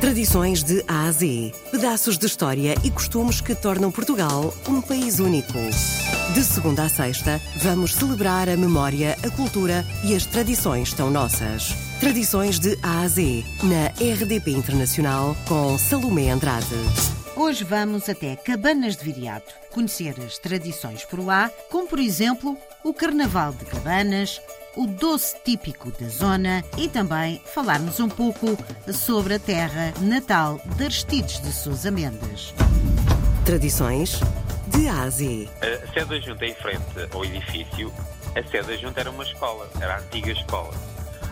Tradições de A a Z. Pedaços de história e costumes que tornam Portugal um país único. De segunda a sexta, vamos celebrar a memória, a cultura e as tradições tão nossas. Tradições de A a Z, na RDP Internacional, com Salomé Andrade. Hoje vamos até Cabanas de Viriato, conhecer as tradições por lá, como por exemplo o Carnaval de Cabanas, o doce típico da zona e também falarmos um pouco sobre a terra natal de Aristides de Sousa Mendes. Tradições de A a sede da junta em frente ao edifício, a sede da junta era uma escola, era a antiga escola.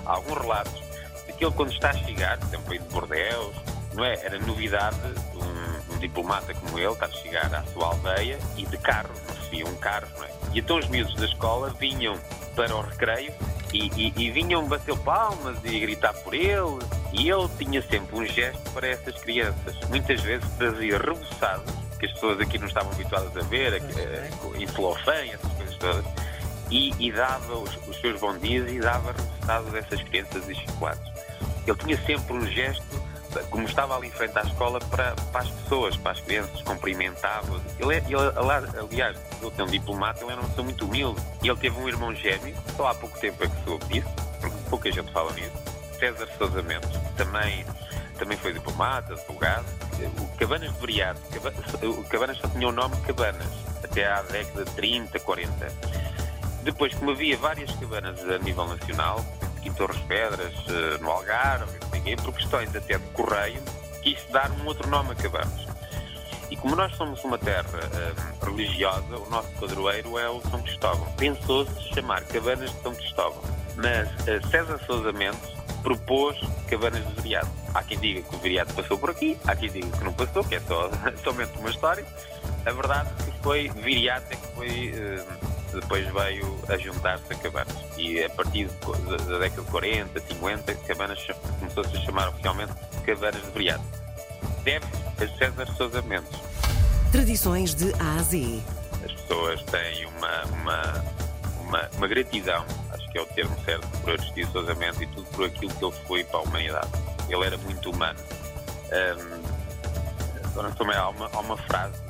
Há alguns relatos de que ele, quando está a chegar, por exemplo, aí de Bordeus, não é? Era novidade um, um diplomata como ele estar a chegar à sua aldeia e de carro, não se via um carro, não é? E então os miúdos da escola vinham para o recreio e, e, e vinham bater palmas e gritar por ele. E ele tinha sempre um gesto para essas crianças. Muitas vezes trazia reboçados, que as pessoas aqui não estavam habituadas a ver, a, em celofane, essas coisas todas. E, e dava os, os, seus bons dias e dava reboçados a essas crianças e chocolates. Ele tinha sempre um gesto como estava ali em frente à escola, para, para as pessoas, para as crianças, cumprimentava. Ele, é, ele, aliás, ele tem um diplomata, ele era uma pessoa muito humilde. E ele teve um irmão gêmeo, só há pouco tempo é que soube disso, pouca gente fala nisso. César Sousa Mendes, também, também foi diplomata, advogado. O Cabanas de Veriado, o Cabanas só tinha o nome Cabanas, até à década de 30, 40. Depois, como havia várias cabanas a nível nacional, Torres Pedras, eh, no Algarve, por questões até de correio, quis dar um outro nome a Cabanas. E como nós somos uma terra um, religiosa, o nosso padroeiro é o São Cristóvão. Pensou-se chamar Cabanas de São Cristóvão, mas uh, César Sousa Mendes propôs Cabanas de Viriato. Há quem diga que o Viriato passou por aqui, há quem diga que não passou, que é só, somente uma história. A verdade é que foi Viriato é que foi... Depois veio a juntar-se a Cabanas. E a partir da década de 40, 50, Cabanas começou-se a chamar oficialmente Cabanas de Briado. Deve a César Sousa Mendes. Tradições de A a Z. As pessoas têm uma, uma, uma, uma gratidão, acho que é o termo certo, por Aristides Sousa Mendes e tudo por aquilo que ele foi para a humanidade. Ele era muito humano. Um, também há uma, há uma frase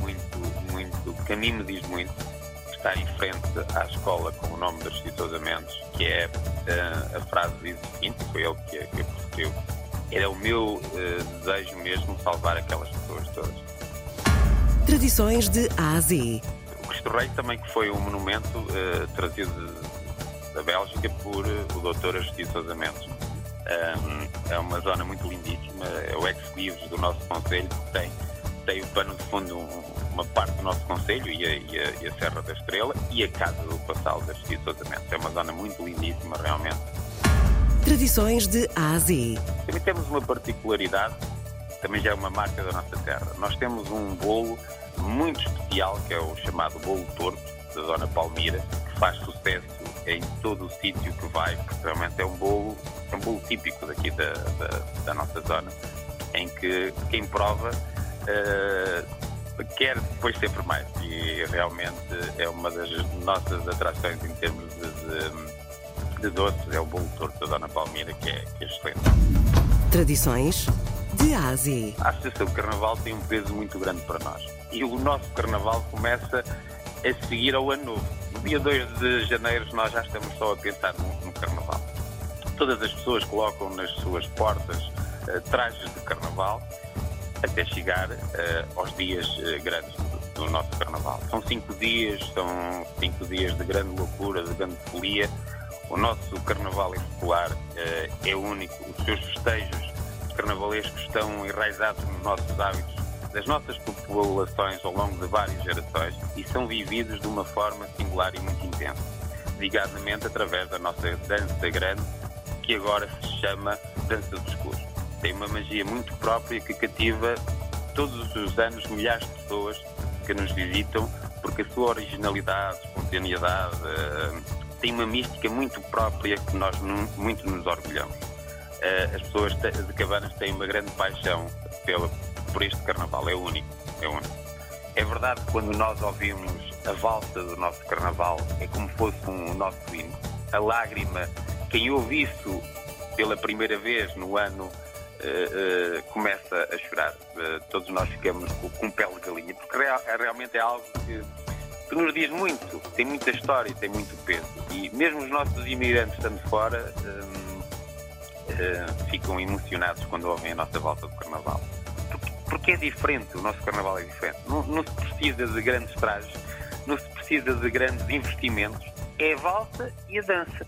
muito, muito, que a mim me diz muito, está em frente à escola com o nome das Mendes, que é uh, a frase diz o seguinte, foi ele que, que a proferiu, era o meu uh, desejo mesmo salvar aquelas pessoas todas. Tradições de A a Z. O Cristo Rei também que foi um monumento uh, trazido da Bélgica por o Dr. Agostinho Sousa Mendes. Um, é uma zona muito lindíssima, é o ex-livros do nosso Conselho, que tem, tem o pano de fundo um, uma parte do nosso Conselho e a, e, a, e a, Serra da Estrela e a Casa do Passal das Sousa Mendes. É uma zona muito lindíssima, realmente. Tradições de A a Z. Também temos uma particularidade, também já é uma marca da nossa terra. Nós temos um bolo muito especial, que é o chamado bolo torto, da Dona Palmira, que faz sucesso em todo o sítio que vai, porque realmente é um bolo, é um bolo típico daqui da, da, da nossa zona, em que quem prova quer depois sempre mais e realmente é uma das nossas atrações em termos de, de, de doces, é o bolo torto da Dona Palmira que é, que é excelente. Tradições de Ásia. A Associação Carnaval tem um peso muito grande para nós e o nosso Carnaval começa a seguir ao ano novo. No dia 2 de janeiro nós já estamos só a pensar no, no Carnaval. Todas as pessoas colocam nas suas portas uh, trajes de Carnaval até chegar uh, aos dias uh, grandes do, nosso Carnaval. São cinco dias, são cinco dias de grande loucura, de grande folia. O nosso Carnaval em popular uh, é único, os seus festejos carnavalescos estão enraizados nos nossos hábitos das nossas populações ao longo de várias gerações e são vividos de uma forma singular e muito intensa, ligadamente através da nossa dança grande, que agora se chama Dança dos Escuros tem uma magia muito própria que cativa todos os anos milhares de pessoas que nos visitam, porque a sua originalidade, espontaneidade, uh, tem uma mística muito própria que nós muito nos orgulhamos. Uh, as pessoas de Cabanas têm uma grande paixão pela, por este carnaval, é único, é único. É verdade que quando nós ouvimos a valsa do nosso carnaval, é como fosse um nosso hino. A lágrima, quem ouve isso pela primeira vez no ano celebrar. Uh, todos nós ficamos com, com pele de galinha, porque real, realmente é algo que, que, nos diz muito, tem muita história, tem muito peso. E mesmo os nossos imigrantes estando fora uh, ficam emocionados quando ouvem a nossa volta do Carnaval. Porque, porque é diferente, o nosso Carnaval é diferente. Não, não se precisa de grandes trajes, não se precisa de grandes investimentos, é a volta e a dança.